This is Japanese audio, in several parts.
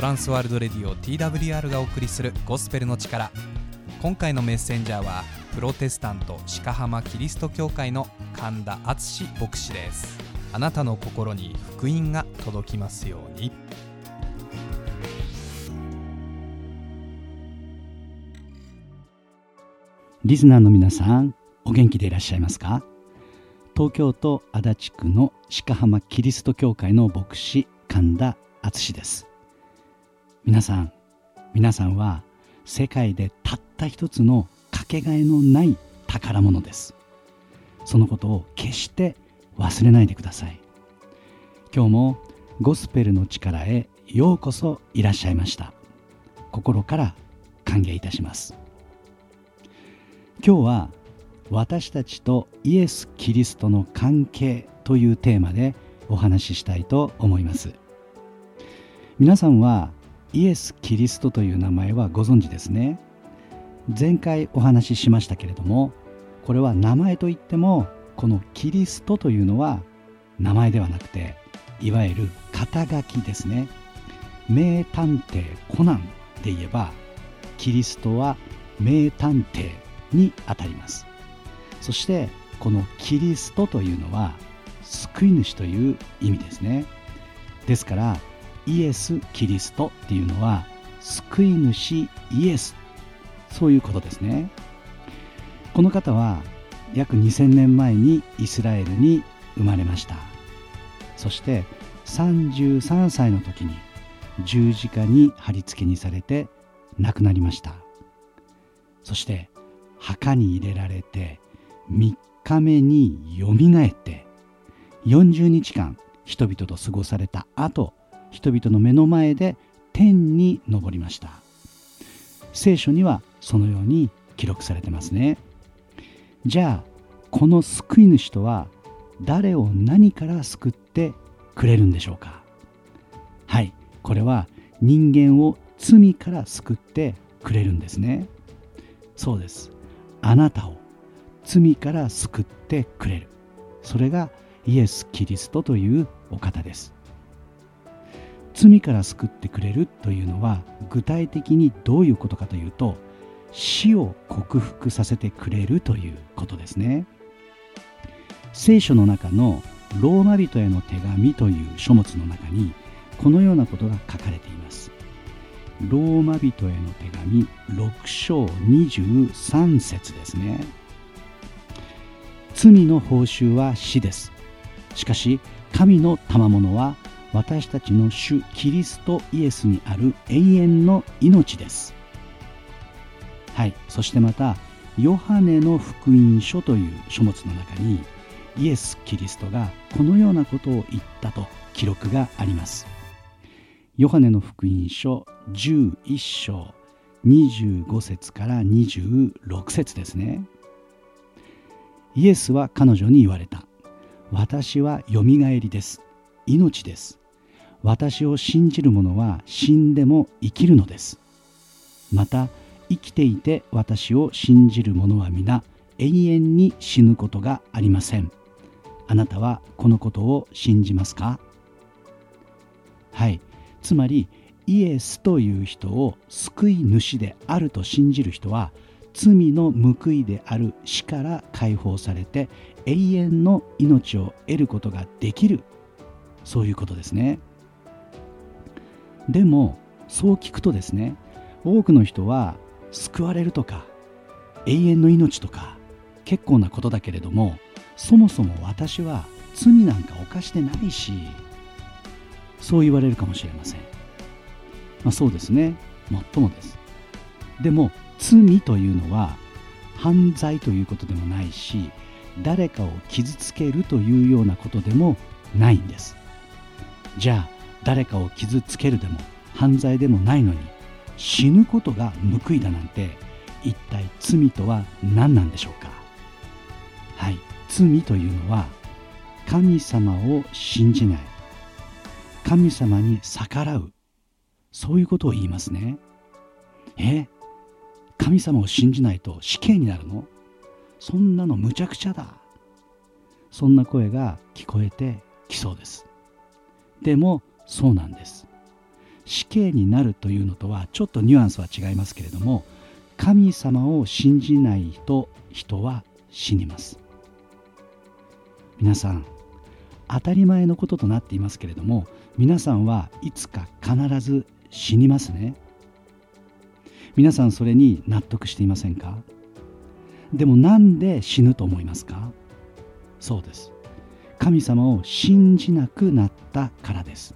トランスワールドレディオ TWR がお送りするゴスペルの力。今回のメッセンジャーはプロテスタント鹿浜キリスト教会の神田敦牧師です。あなたの心に福音が届きますように。リスナーの皆さんお元気でいらっしゃいますか？東京都足立区の鹿浜キリスト教会の牧師神田敦です。皆さん皆さんは世界でたった一つのかけがえのない宝物です。そのことを決して忘れないでください。今日もゴスペルの力へようこそいらっしゃいました。心から歓迎いたします。今日は私たちとイエス・キリストの関係というテーマでお話ししたいと思います。皆さんはイエス・キリストという名前はご存知ですね。前回お話ししましたけれどもこれは名前といってもこのキリストというのは名前ではなくていわゆる肩書きですね。名探偵コナンで言えばキリストは名探偵にあたります。そしてこのキリストというのは救い主という意味ですね。ですからイエス・キリストっていうのは救い主イエス。そういうことですね。この方は約2000年前にイスラエルに生まれました。そして33歳の時に十字架に貼り付けにされて亡くなりました。そして墓に入れられて3日目によみがえって40日間人々と過ごされた後人々の目の前で天に昇りました。聖書にはそのように記録されてますね。じゃあこの救い主とは誰を何から救ってくれるんでしょうか？はいこれは人間を罪から救ってくれるんですね。そうです。あなたを罪から救ってくれる。それがイエス・キリストというお方です。罪から救ってくれるというのは具体的にどういうことかというと死を克服させてくれるということですね。聖書の中のローマ人への手紙という書物の中にこのようなことが書かれています。ローマ人への手紙6章23節ですね。罪の報酬は死です。しかし神の賜物は私たちの主キリストイエスにある永遠の命です。はい。そしてまたヨハネの福音書という書物の中にイエス・キリストがこのようなことを言ったと記録があります。ヨハネの福音書11章25節から26節ですね。イエスは彼女に言われた。私はよみがえりです。命です。私を信じる者は死んでも生きるのです。また生きていて私を信じる者は皆永遠に死ぬことがありません。あなたはこのことを信じますか？はい。つまりイエスという人を救い主であると信じる人は罪の報いである死から解放されて永遠の命を得ることができる。そういうことですね。でもそう聞くとですね多くの人は救われるとか永遠の命とか結構なことだけれどもそもそも私は罪なんか犯してないしそう言われるかもしれません、まあ、そうですね。もっともです。でも罪というのは犯罪ということでもないし誰かを傷つけるというようなことでもないんです。じゃあ誰かを傷つけるでも犯罪でもないのに死ぬことが報いだなんて一体罪とは何なんでしょうか？はい。罪というのは神様を信じない。神様に逆らう。そういうことを言いますね。え？神様を信じないと死刑になるの？そんなのむちゃくちゃだ。そんな声が聞こえてきそうです。でもそうなんです。死刑になるというのとはちょっとニュアンスは違いますけれども神様を信じないと人は死にます。皆さん当たり前のこととなっていますけれども皆さんはいつか必ず死にますね。皆さんそれに納得していませんか？でもなんで死ぬと思いますか？そうです。神様を信じなくなったからです。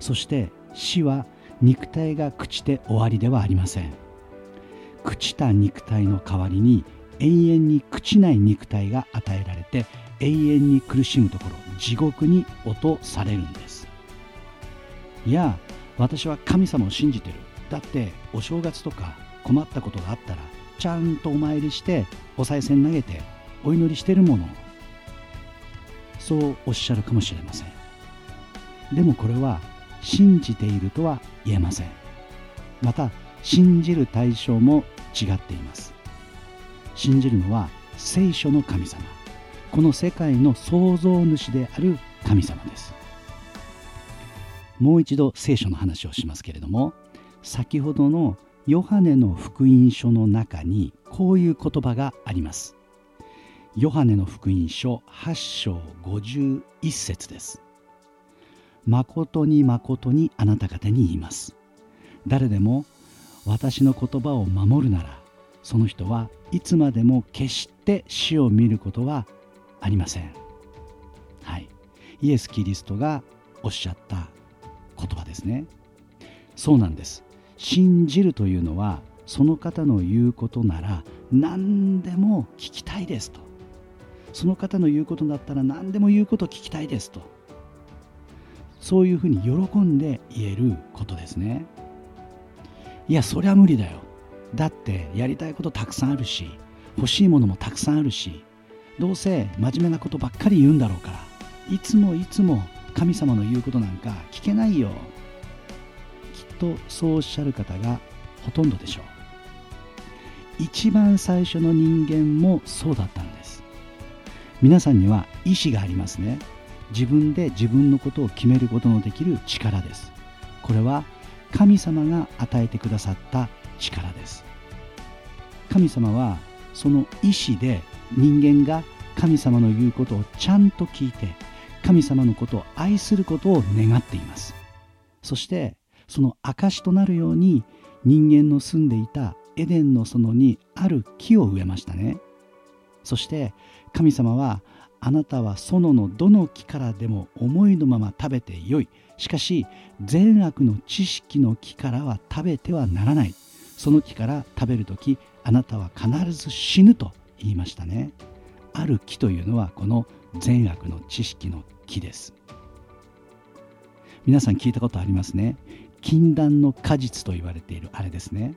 そして死は肉体が朽ちて終わりではありません。朽ちた肉体の代わりに永遠に朽ちない肉体が与えられて永遠に苦しむところ地獄に落とされるんです。いや私は神様を信じてる。だってお正月とか困ったことがあったらちゃんとお参りしてお賽銭投げてお祈りしてるもの。そうおっしゃるかもしれません。でもこれは信じているとは言えません。また信じる対象も違っています。信じるのは聖書の神様。この世界の創造主である神様です。もう一度聖書の話をしますけれども先ほどのヨハネの福音書の中にこういう言葉があります。ヨハネの福音書8章51節です。誠に誠にあなた方に言います。誰でも私の言葉を守るならその人はいつまでも決して死を見ることはありません。はい。イエス・キリストがおっしゃった言葉ですね。そうなんです。信じるというのはその方の言うことなら何でも聞きたいですと。その方の言うことだったら何でも言うこと聞きたいですと。そういうふうに喜んで言えることですね。いやそりゃ無理だよ。だってやりたいことたくさんあるし欲しいものもたくさんあるしどうせ真面目なことばっかり言うんだろうからいつもいつも神様の言うことなんか聞けないよ。きっとそうおっしゃる方がほとんどでしょう。一番最初の人間もそうだったんです。皆さんには意志がありますね。自分で自分のことを決めることのできる力です。これは神様が与えてくださった力です。神様はその意志で人間が神様の言うことをちゃんと聞いて神様のことを愛することを願っています。そしてその証となるように人間の住んでいたエデンの園にある木を植えましたね。そして神様はあなたは園のどの木からでも思いのまま食べてよい。しかし善悪の知識の木からは食べてはならない。その木から食べるときあなたは必ず死ぬと言いましたね。ある木というのはこの善悪の知識の木です。皆さん聞いたことありますね。禁断の果実と言われているあれですね。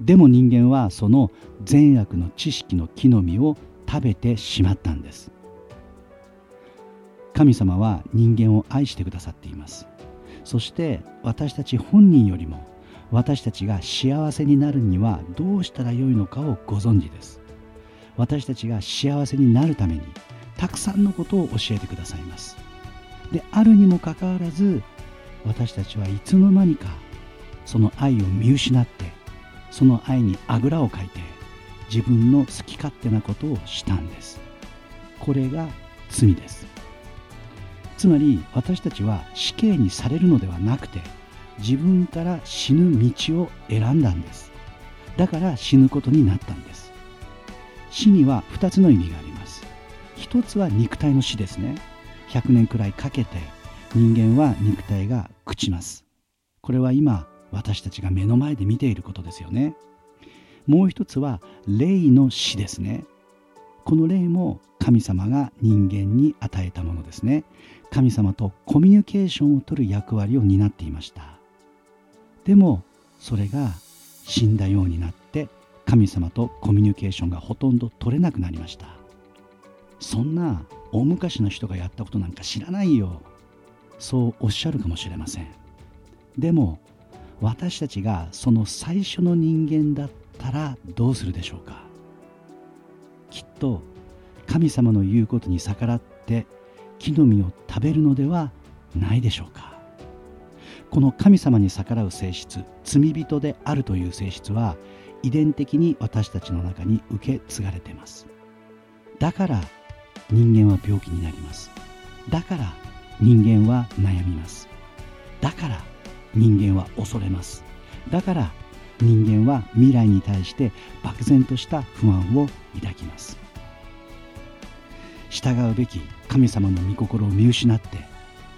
でも人間はその善悪の知識の木の実を食べてしまったんです。神様は人間を愛してくださっています。そして私たち本人よりも私たちが幸せになるにはどうしたらよいのかをご存知です。私たちが幸せになるためにたくさんのことを教えてくださいます。であるにもかかわらず私たちはいつの間にかその愛を見失ってその愛にあぐらをかいて自分の好き勝手なことをしたんです。これが罪です。つまり私たちは死刑にされるのではなくて自分から死ぬ道を選んだんです。だから死ぬことになったんです。死には2つの意味があります。一つは肉体の死ですね。100年くらいかけて人間は肉体が朽ちます。これは今私たちが目の前で見ていることですよね。もう一つは霊の死ですね。この霊も神様が人間に与えたものですね。神様とコミュニケーションをとる役割を担っていました。でもそれが死んだようになって神様とコミュニケーションがほとんど取れなくなりました。そんな大昔の人がやったことなんか知らないよ。そうおっしゃるかもしれません。でも私たちがその最初の人間だったらどうするでしょうか？きっと神様の言うことに逆らって木の実を食べるのではないでしょうか？この神様に逆らう性質罪人であるという性質は遺伝的に私たちの中に受け継がれています。だから人間は病気になります。だから人間は悩みます。だから人間は恐れます。だから人間は未来に対して漠然とした不安を抱きます。従うべき神様の御心を見失って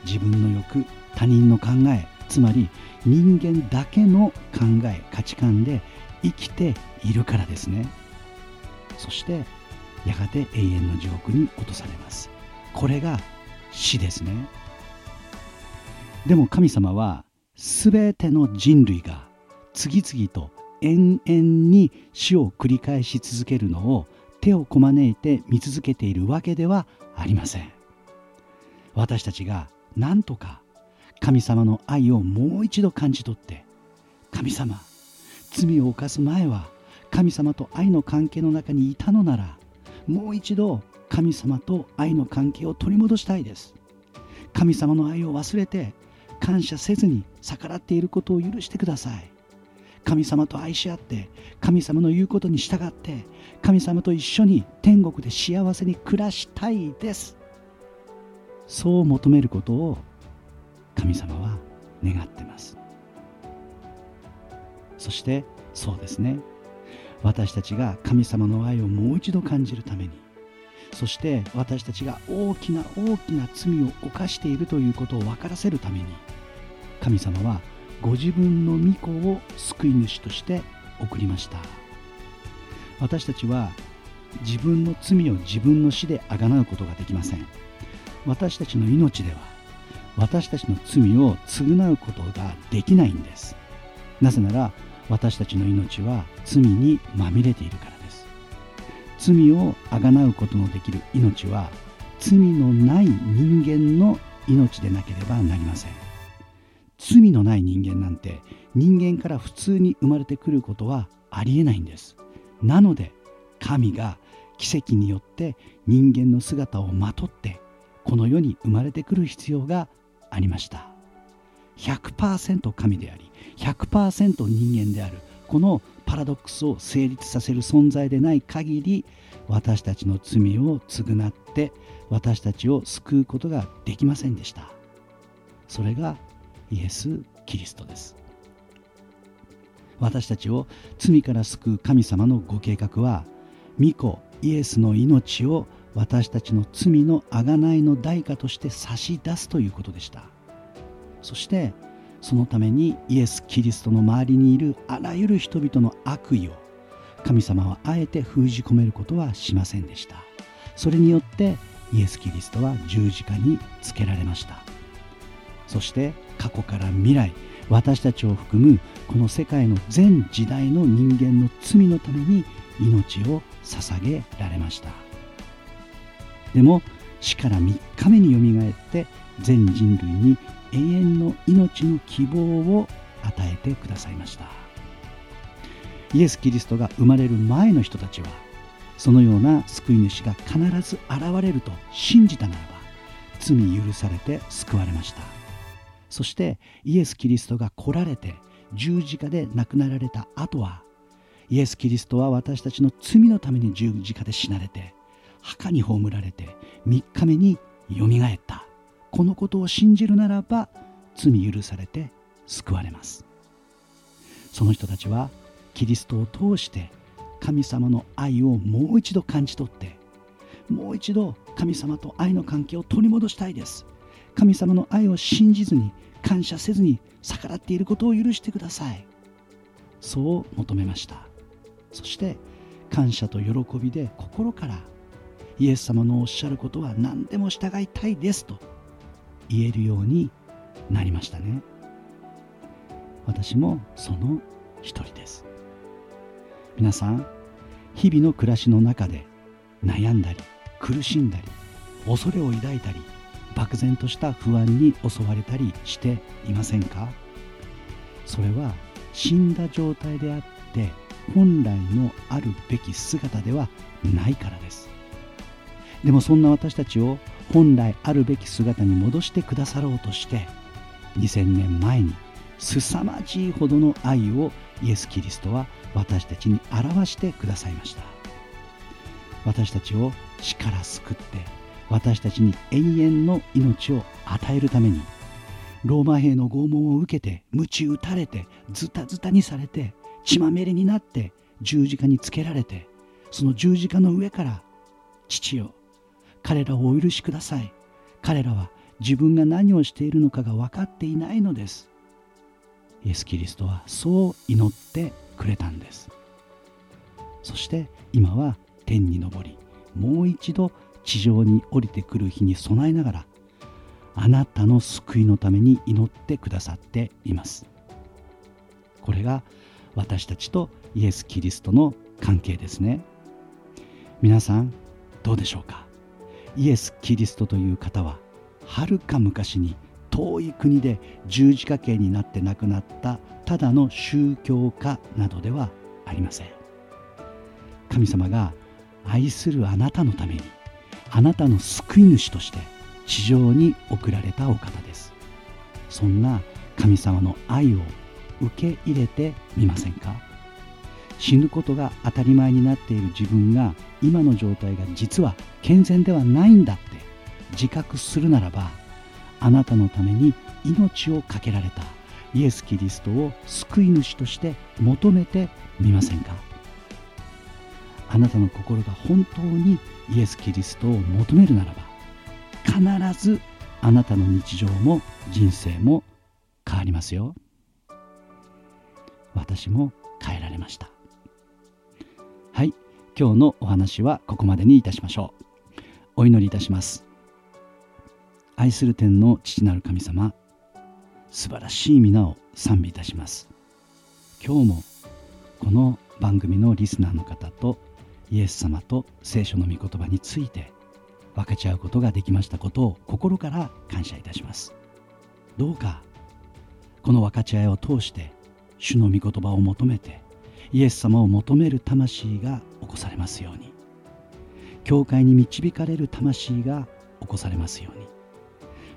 自分の欲他人の考えつまり人間だけの考え価値観で生きているからですね。そしてやがて永遠の地獄に落とされます。これが死ですね。でも神様は全ての人類が次々と延々に死を繰り返し続けるのを手をこまねいて見続けているわけではありません。私たちが何とか神様の愛をもう一度感じ取って神様罪を犯す前は神様と愛の関係の中にいたのならもう一度神様と愛の関係を取り戻したいです。神様の愛を忘れて感謝せずに逆らっていることを許してください。神様と愛し合って神様の言うことに従って神様と一緒に天国で幸せに暮らしたいです。そう求めることを神様は願ってます。そしてそうですね。私たちが神様の愛をもう一度感じるためにそして私たちが大きな大きな罪を犯しているということを分からせるために神様はご自分の御子を救い主として送りました。私たちは自分の罪を自分の死であがなうことができません。私たちの命では私たちの罪を償うことができないんです。なぜなら私たちの命は罪にまみれているからです。罪をあがなうことのできる命は罪のない人間の命でなければなりません。罪のない人間なんて人間から普通に生まれてくることはありえないんです。なので神が奇跡によって人間の姿をまとってこの世に生まれてくる必要がありました。100%神であり100%人間であるこのパラドックスを成立させる存在でない限り私たちの罪を償って私たちを救うことができませんでした。それがイエス・キリストです。私たちを罪から救う神様のご計画は御子イエスの命を私たちの罪の贖いの代価として差し出すということでした。そしてそのためにイエス・キリストの周りにいるあらゆる人々の悪意を神様はあえて封じ込めることはしませんでした。それによってイエス・キリストは十字架につけられました。そして過去から未来私たちを含むこの世界の全時代の人間の罪のために命を捧げられました。でも死から3日目によみがえって全人類に永遠の命の希望を与えてくださいました。イエス・キリストが生まれる前の人たちはそのような救い主が必ず現れると信じたならば罪許されて救われました。そしてイエス・キリストが来られて十字架で亡くなられた後はイエス・キリストは私たちの罪のために十字架で死なれて墓に葬られて3日目によみがえった。このことを信じるならば罪許されて救われます。その人たちはキリストを通して神様の愛をもう一度感じ取ってもう一度神様と愛の関係を取り戻したいです。神様の愛を信じずに感謝せずに逆らっていることを許してください。そう求めました。そして感謝と喜びで心からイエス様のおっしゃることは何でも従いたいですと言えるようになりましたね。私もその一人です。皆さん日々の暮らしの中で悩んだり苦しんだり恐れを抱いたり漠然とした不安に襲われたりしていませんか？それは死んだ状態であって本来のあるべき姿ではないからです。でもそんな私たちを本来あるべき姿に戻してくださろうとして2000年前に凄まじいほどの愛をイエス・キリストは私たちに表してくださいました。私たちを死から救って私たちに永遠の命を与えるためにローマ兵の拷問を受けて鞭打たれてズタズタにされて血まみれになって十字架につけられてその十字架の上から父よ彼らをお許しください。彼らは自分が何をしているのかが分かっていないのです。イエス・キリストはそう祈ってくれたんです。そして今は天に昇りもう一度地上に降りてくる日に備えながらあなたの救いのために祈ってくださっています。これが私たちとイエス・キリストの関係ですね。皆さんどうでしょうか？イエス・キリストという方ははるか昔に遠い国で十字架刑になって亡くなったただの宗教家などではありません。神様が愛するあなたのためにあなたの救い主として地上に送られたお方です。そんな神様の愛を受け入れてみませんか？死ぬことが当たり前になっている自分が今の状態が実は健全ではないんだって自覚するならばあなたのために命を懸けられたイエス・キリストを救い主として求めてみませんか？あなたの心が本当にイエス・キリストを求めるならば必ずあなたの日常も人生も変わりますよ。私も変えられました。はい今日のお話はここまでにいたしましょう。お祈りいたします。愛する天の父なる神様素晴らしい皆を賛美いたします。今日もこの番組のリスナーの方とイエス様と聖書の御言葉について分かち合うことができましたことを心から感謝いたします。どうかこの分かち合いを通して主の御言葉を求めてイエス様を求める魂が起こされますように。教会に導かれる魂が起こされますように。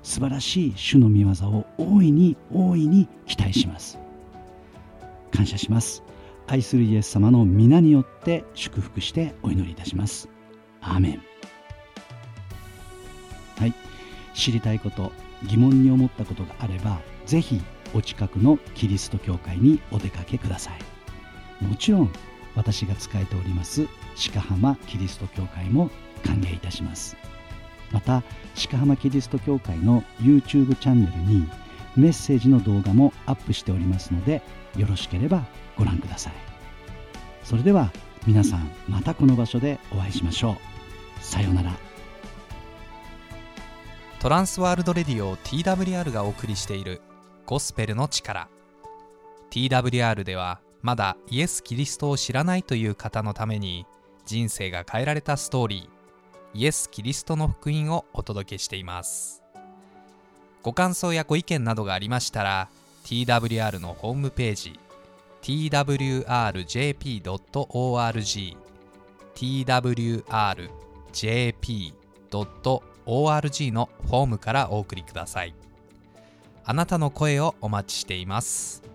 素晴らしい主の御業を大いに大いに期待します。感謝します。愛するイエス様の皆によって祝福してお祈りいたします。アーメン。はい。知りたいこと疑問に思ったことがあればぜひお近くのキリスト教会にお出かけください。もちろん私が仕えております鹿浜キリスト教会も歓迎いたします。また鹿浜キリスト教会の YouTube チャンネルにメッセージの動画もアップしておりますのでよろしければご覧ください。それでは皆さんまたこの場所でお会いしましょう。さようなら。トランスワールドレディオ TWR がお送りしているゴスペルの力。TWR ではまだイエス・キリストを知らないという方のために人生が変えられたストーリーイエス・キリストの福音をお届けしています。ご感想やご意見などがありましたら TWR のホームページ twrjp.org twrjp.org のフォームからお送りください。あなたの声をお待ちしています。